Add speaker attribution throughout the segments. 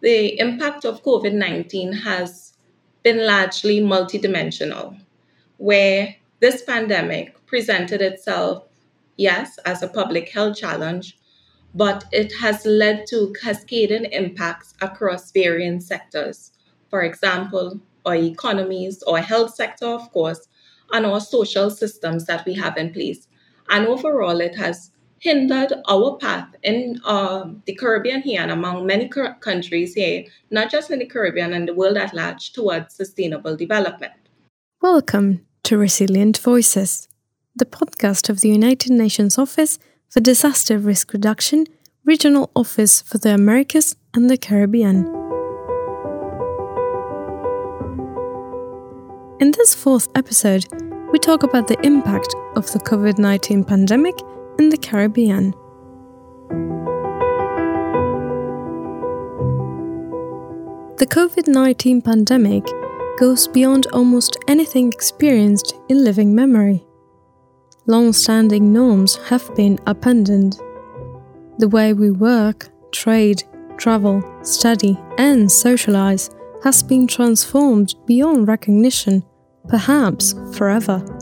Speaker 1: the impact of COVID 19 has been largely multidimensional, where this pandemic presented itself, yes, as a public health challenge, but it has led to cascading impacts across varying sectors. For example, our economies, our health sector, of course, and our social systems that we have in place. And overall, it has hindered our path in uh, the Caribbean here and among many countries here, not just in the Caribbean and the world at large, towards sustainable development.
Speaker 2: Welcome to Resilient Voices, the podcast of the United Nations Office for Disaster Risk Reduction, Regional Office for the Americas and the Caribbean. In this fourth episode, we talk about the impact of the COVID 19 pandemic in the Caribbean. The COVID 19 pandemic goes beyond almost anything experienced in living memory. Long standing norms have been abandoned. The way we work, trade, travel, study, and socialize has been transformed beyond recognition, perhaps forever.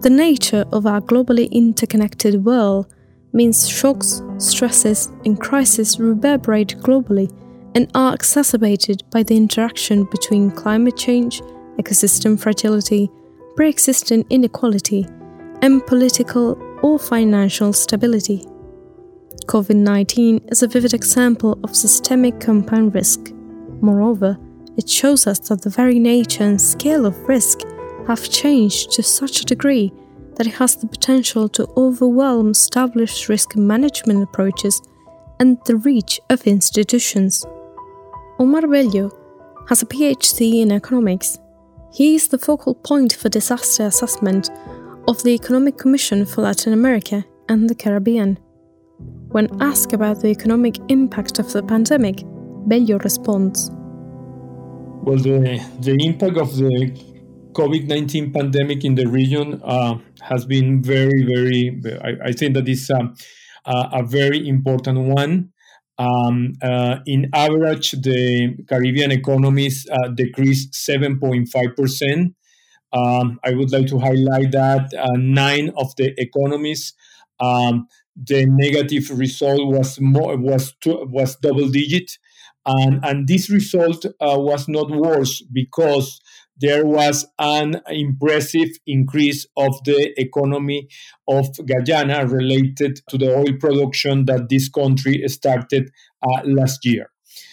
Speaker 2: The nature of our globally interconnected world means shocks, stresses, and crises reverberate globally and are exacerbated by the interaction between climate change, ecosystem fragility, pre existing inequality, and political or financial stability. COVID 19 is a vivid example of systemic compound risk. Moreover, it shows us that the very nature and scale of risk have changed to such a degree that it has the potential to overwhelm established risk management approaches and the reach of institutions. Omar Bello has a PhD in economics. He is the focal point for disaster assessment of the Economic Commission for Latin America and the Caribbean. When asked about the economic impact of the pandemic, Bello responds
Speaker 3: Well, the, the impact of the COVID 19 pandemic in the region uh, has been very, very, I, I think that is a, a, very important one. Um, uh, in average, the Caribbean economies uh, decreased 7.5%. Um, I would like to highlight that uh, nine of the economies, um, the negative result was more was was double digit, and and this result uh, was not worse because there was an impressive increase of the economy of Guyana related to the oil production that this country started uh, last year.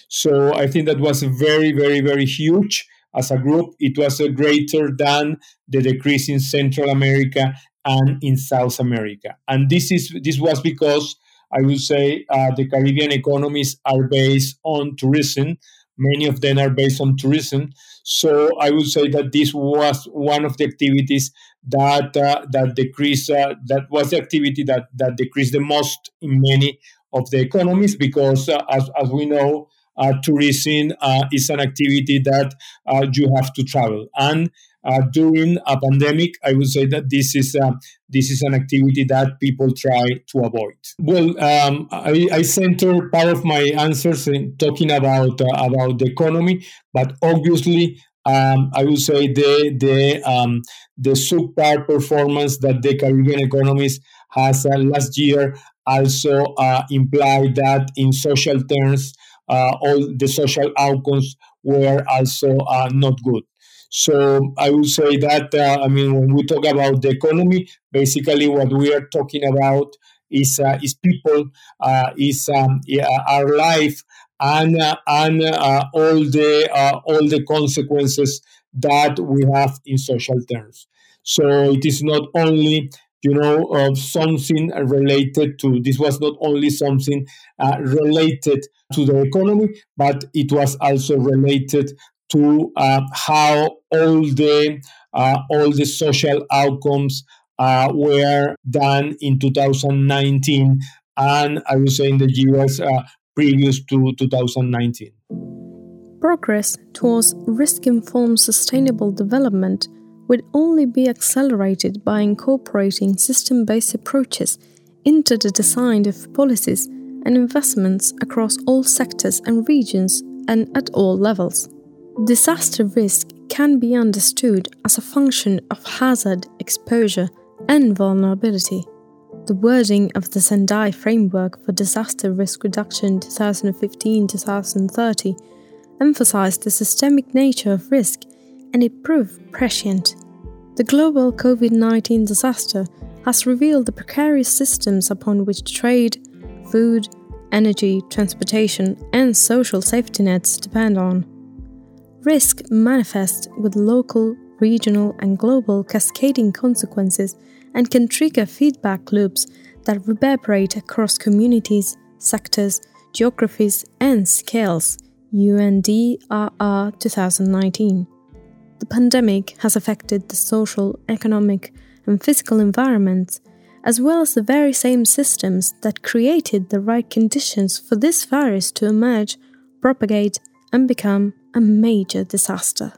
Speaker 3: So I think that was very, very, very huge. As a group, it was uh, greater than the decrease in Central America and in South America. And this is this was because I would say uh, the Caribbean economies are based on tourism. Many of them are based on tourism. So I would say that this was one of the activities that uh, that decreased. Uh, that was the activity that that decreased the most in many of the economies because, uh, as as we know, uh, tourism uh, is an activity that uh, you have to travel and uh, during a pandemic, I would say that this is uh, this is an activity that people try to avoid. Well, um, I, I, center part of my answers in talking about uh, about the economy, but obviously. Um, I would say the the um, the performance that the Caribbean economies has uh, last year also uh, implied that in social terms, uh, all the social outcomes were also not good. So I would say that, uh, I mean, when we talk about the economy, basically what we are talking about is, uh, is people, uh, is um, our life, and, uh, and uh, all, the, uh, all the consequences that we have in social terms. So it is not only you know, of something related to this was not only something uh, related to the economy, but it was also related to uh, how all the uh, all the social outcomes uh, were done in 2019 and I would say in the years previous to 2019.
Speaker 2: Progress towards risk informed sustainable development would only be accelerated by incorporating system based approaches into the design of policies and investments across all sectors and regions and at all levels. Disaster risk can be understood as a function of hazard, exposure, and vulnerability. The wording of the Sendai Framework for Disaster Risk Reduction 2015 2030 emphasized the systemic nature of risk and it proved prescient. The global COVID 19 disaster has revealed the precarious systems upon which trade, food, energy, transportation, and social safety nets depend on. Risk manifests with local, regional, and global cascading consequences and can trigger feedback loops that reverberate across communities, sectors, geographies, and scales. UNDRR 2019. The pandemic has affected the social, economic, and physical environments, as well as the very same systems that created the right conditions for this virus to emerge, propagate, and become a major disaster.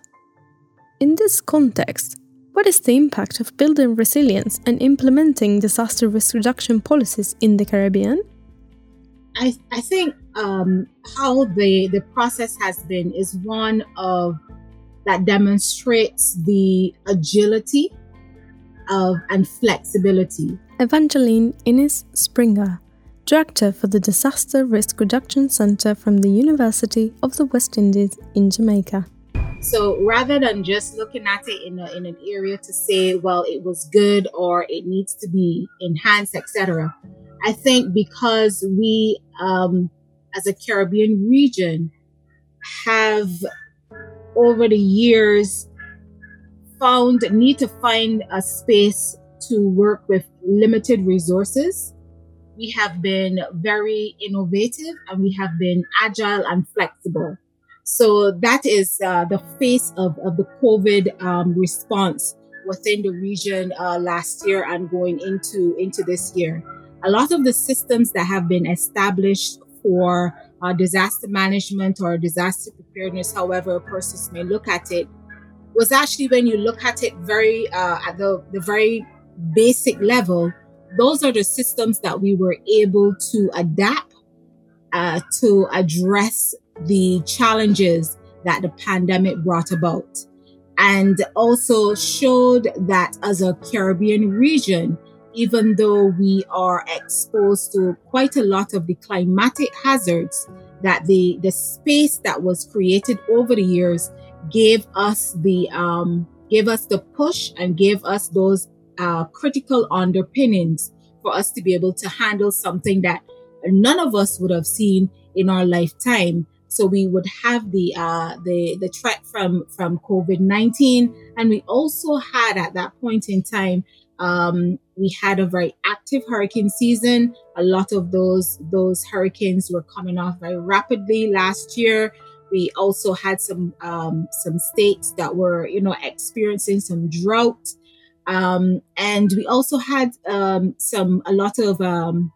Speaker 2: In this context, what is the impact of building resilience and implementing disaster risk reduction policies in the Caribbean?
Speaker 4: I, I think um, how the, the process has been is one of that demonstrates the agility of and flexibility.
Speaker 2: Evangeline Innes Springer, Director for the Disaster Risk Reduction Center from the University of the West Indies in Jamaica.
Speaker 4: So rather than just looking at it in, a, in an area to say, well, it was good or it needs to be enhanced, etc., I think because we, um, as a Caribbean region, have over the years found need to find a space to work with limited resources. We have been very innovative and we have been agile and flexible. So that is uh, the face of, of the COVID um, response within the region uh, last year and going into, into this year. A lot of the systems that have been established for uh, disaster management or disaster preparedness, however a person may look at it, was actually when you look at it very uh, at the, the very basic level, those are the systems that we were able to adapt uh, to address the challenges that the pandemic brought about. And also showed that as a Caribbean region, even though we are exposed to quite a lot of the climatic hazards, that the, the space that was created over the years gave us the um, gave us the push and gave us those uh, critical underpinnings for us to be able to handle something that none of us would have seen in our lifetime. So we would have the uh, the the threat from from COVID nineteen, and we also had at that point in time um, we had a very active hurricane season. A lot of those those hurricanes were coming off very rapidly last year. We also had some um, some states that were you know experiencing some drought, um, and we also had um, some a lot of um,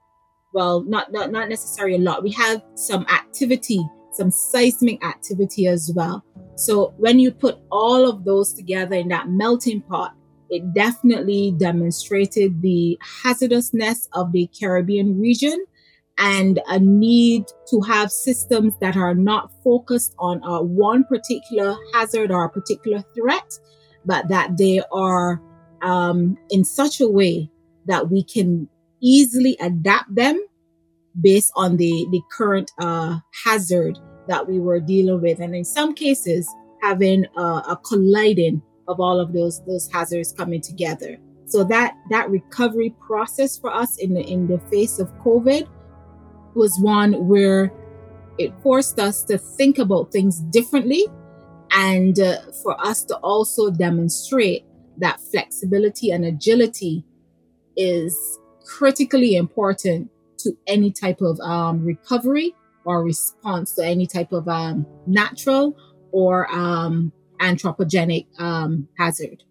Speaker 4: well not, not not necessarily a lot. We had some activity, some seismic activity as well. So when you put all of those together in that melting pot, it definitely demonstrated the hazardousness of the Caribbean region and a need to have systems that are not focused on uh, one particular hazard or a particular threat, but that they are um, in such a way that we can easily adapt them based on the, the current uh, hazard that we were dealing with. And in some cases, having a, a colliding of all of those those hazards coming together. So that that recovery process for us in the in the face of COVID was one where it forced us to think about things differently and uh, for us to also demonstrate that flexibility and agility is critically important to any type of um, recovery or response to any type of um, natural or um, anthropogenic um, hazard.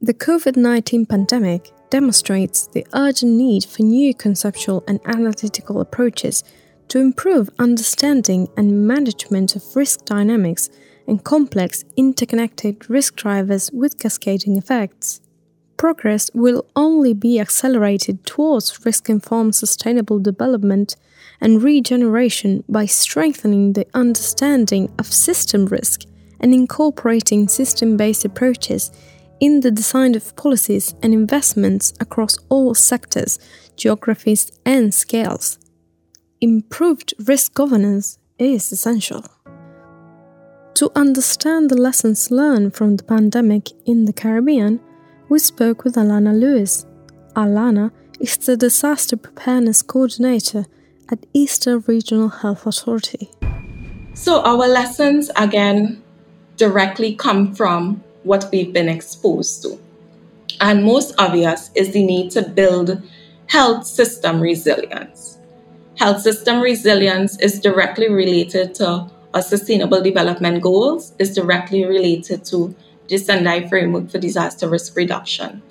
Speaker 2: The COVID 19 pandemic demonstrates the urgent need for new conceptual and analytical approaches to improve understanding and management of risk dynamics and complex interconnected risk drivers with cascading effects. progress will only be accelerated towards risk informed sustainable development and regeneration by strengthening the understanding of system risk and incorporating system based approaches in the design of policies and investments across all sectors, geographies, and scales. Improved risk governance is essential. To understand the lessons learned from the pandemic in the Caribbean, we spoke with Alana Lewis. Alana is the Disaster Preparedness Coordinator at Eastern Regional Health Authority.
Speaker 1: So, our lessons again directly come from what we've been exposed to. And most obvious is the need to build health system resilience. Health system resilience is directly related to our sustainable development goals, is directly related to the Sendai framework for disaster risk reduction,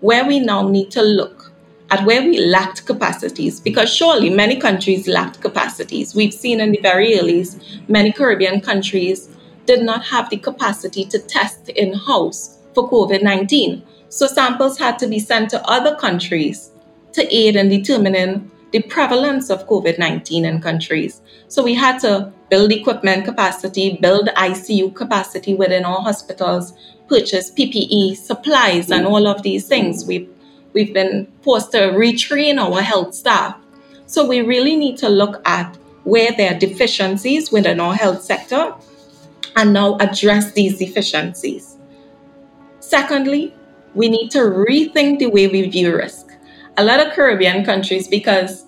Speaker 1: where we now need to look at where we lacked capacities, because surely many countries lacked capacities. We've seen in the very early, many Caribbean countries did not have the capacity to test in house for COVID 19. So samples had to be sent to other countries to aid in determining the prevalence of COVID 19 in countries. So we had to build equipment capacity, build ICU capacity within our hospitals, purchase PPE, supplies, and all of these things. We've, we've been forced to retrain our health staff. So we really need to look at where there are deficiencies within our health sector and now address these deficiencies. Secondly, we need to rethink the way we view risk. A lot of Caribbean countries, because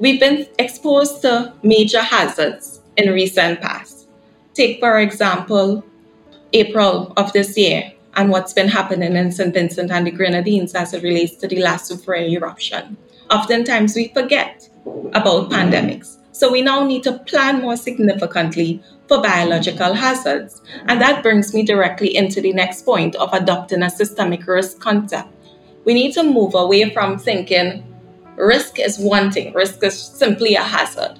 Speaker 1: we've been exposed to major hazards in recent past. Take, for example, April of this year and what's been happening in St. Vincent and the Grenadines as it relates to the La Soufrière eruption. Oftentimes we forget about pandemics. So we now need to plan more significantly for biological hazards. And that brings me directly into the next point of adopting a systemic risk concept. We need to move away from thinking risk is one thing, risk is simply a hazard.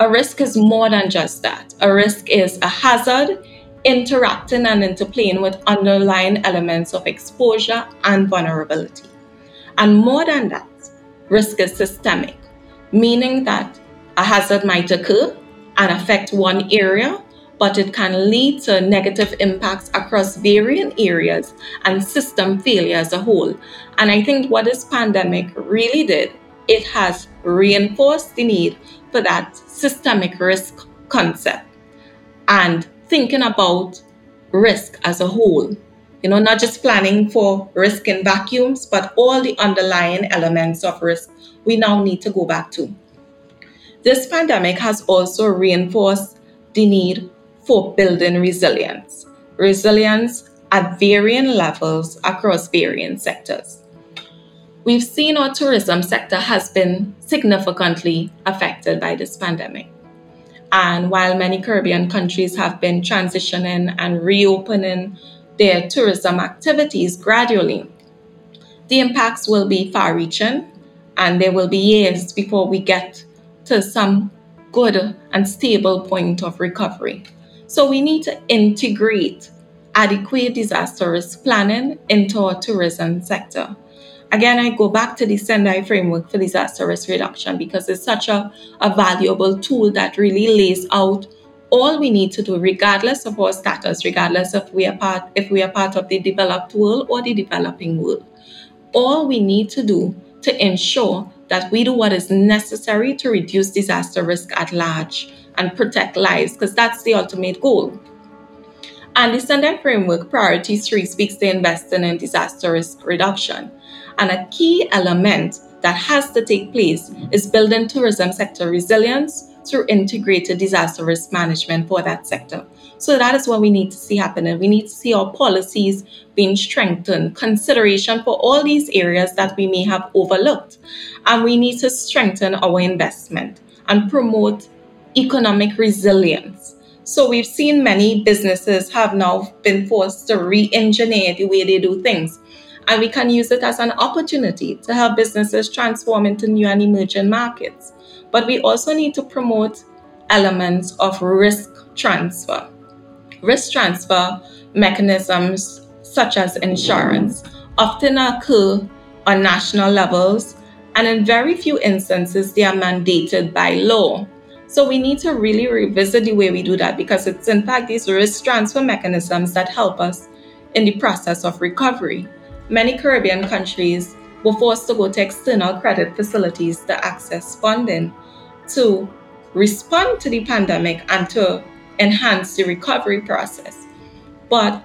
Speaker 1: A risk is more than just that. A risk is a hazard interacting and interplaying with underlying elements of exposure and vulnerability. And more than that, risk is systemic, meaning that a hazard might occur and affect one area, but it can lead to negative impacts across varying areas and system failure as a whole. And I think what this pandemic really did, it has reinforced the need for that systemic risk concept and thinking about risk as a whole. You know, not just planning for risk in vacuums, but all the underlying elements of risk we now need to go back to. This pandemic has also reinforced the need for building resilience, resilience at varying levels across varying sectors. We've seen our tourism sector has been significantly affected by this pandemic. And while many Caribbean countries have been transitioning and reopening their tourism activities gradually, the impacts will be far reaching and there will be years before we get to some good and stable point of recovery. So we need to integrate adequate disaster risk planning into our tourism sector. Again, I go back to the Sendai framework for disaster risk reduction because it's such a, a valuable tool that really lays out all we need to do, regardless of our status, regardless of we are part if we are part of the developed world or the developing world. All we need to do to ensure that we do what is necessary to reduce disaster risk at large and protect lives, because that's the ultimate goal. And the Sendai Framework Priority 3 speaks to investing in disaster risk reduction. And a key element that has to take place is building tourism sector resilience through integrated disaster risk management for that sector. So that is what we need to see happening. We need to see our policies being strengthened, consideration for all these areas that we may have overlooked. And we need to strengthen our investment and promote economic resilience. So we've seen many businesses have now been forced to re-engineer the way they do things. And we can use it as an opportunity to help businesses transform into new and emerging markets. But we also need to promote elements of risk transfer risk transfer mechanisms such as insurance often occur on national levels, and in very few instances, they are mandated by law. So we need to really revisit the way we do that because it's in fact these risk transfer mechanisms that help us in the process of recovery. Many Caribbean countries were forced to go to external credit facilities to access funding to respond to the pandemic and to enhance the recovery process. But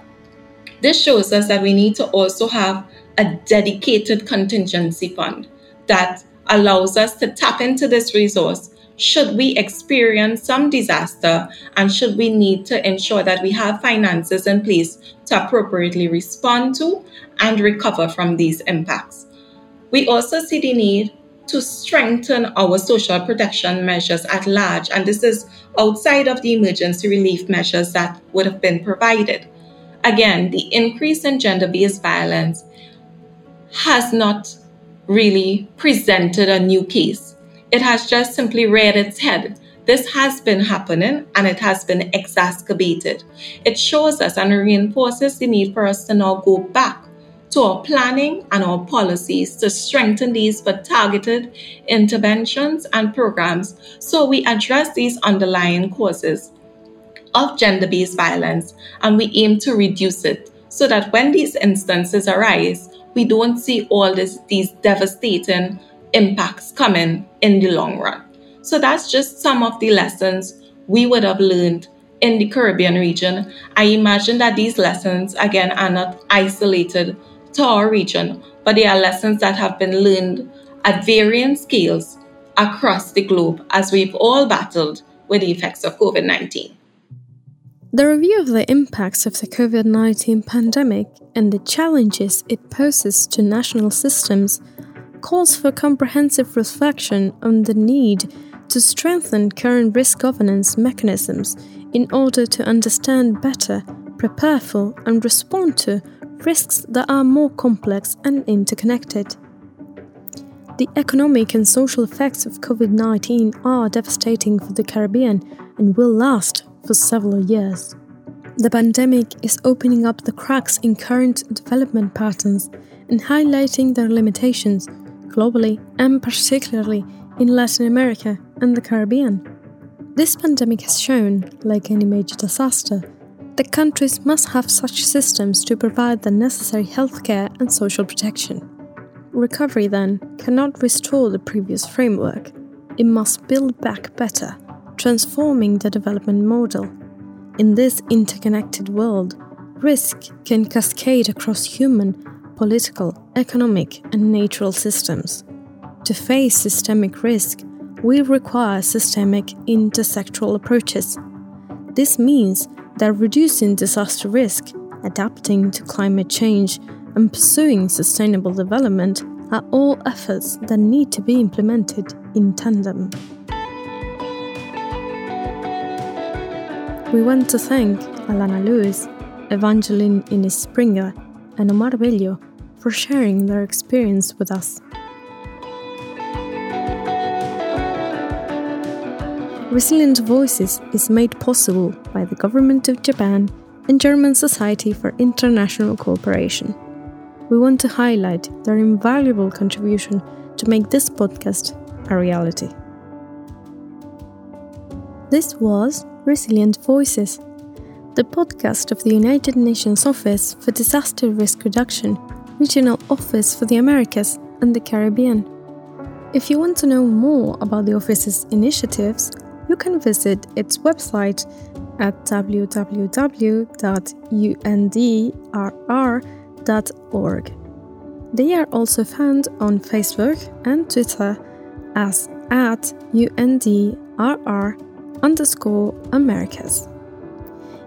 Speaker 1: this shows us that we need to also have a dedicated contingency fund that allows us to tap into this resource should we experience some disaster and should we need to ensure that we have finances in place to appropriately respond to and recover from these impacts. We also see the need to strengthen our social protection measures at large, and this is outside of the emergency relief measures that would have been provided. Again, the increase in gender based violence has not really presented a new case. It has just simply reared its head. This has been happening and it has been exacerbated. It shows us and reinforces the need for us to now go back to our planning and our policies to strengthen these for targeted interventions and programs so we address these underlying causes of gender based violence and we aim to reduce it so that when these instances arise, we don't see all this, these devastating impacts coming in the long run. So that's just some of the lessons we would have learned in the Caribbean region. I imagine that these lessons, again, are not isolated to our region, but they are lessons that have been learned at varying scales across the globe as we've all battled with the effects of COVID 19.
Speaker 2: The review of the impacts of the COVID 19 pandemic and the challenges it poses to national systems calls for comprehensive reflection on the need to strengthen current risk governance mechanisms in order to understand better, prepare for, and respond to risks that are more complex and interconnected. The economic and social effects of COVID 19 are devastating for the Caribbean and will last for several years. The pandemic is opening up the cracks in current development patterns and highlighting their limitations globally and particularly in Latin America and the Caribbean. This pandemic has shown, like any major disaster, that countries must have such systems to provide the necessary healthcare and social protection. Recovery, then, cannot restore the previous framework. It must build back better transforming the development model. In this interconnected world, risk can cascade across human, political, economic, and natural systems. To face systemic risk, we require systemic intersectoral approaches. This means that reducing disaster risk, adapting to climate change, and pursuing sustainable development are all efforts that need to be implemented in tandem. We want to thank Alana Lewis, Evangeline Innes Springer, and Omar Bello for sharing their experience with us. Resilient Voices is made possible by the Government of Japan and German Society for International Cooperation. We want to highlight their invaluable contribution to make this podcast a reality. This was Resilient Voices, the podcast of the United Nations Office for Disaster Risk Reduction, Regional Office for the Americas and the Caribbean. If you want to know more about the office's initiatives, you can visit its website at www.undrr.org. They are also found on Facebook and Twitter as at UNDRR underscore Americas.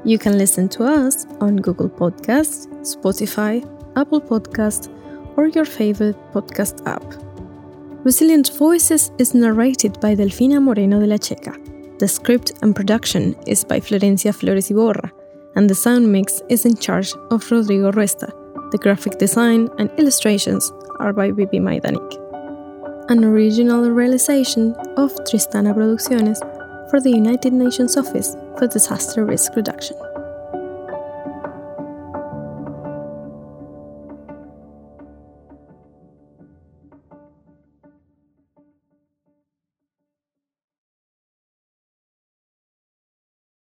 Speaker 2: You can listen to us on Google Podcasts, Spotify, Apple Podcast, or your favorite podcast app. Resilient Voices is narrated by Delfina Moreno de la Checa. The script and production is by Florencia Flores Iborra, and the sound mix is in charge of Rodrigo Resta. The graphic design and illustrations are by Bibi Maidanik. An original realization of Tristana Producciones for the United Nations Office for Disaster Risk Reduction.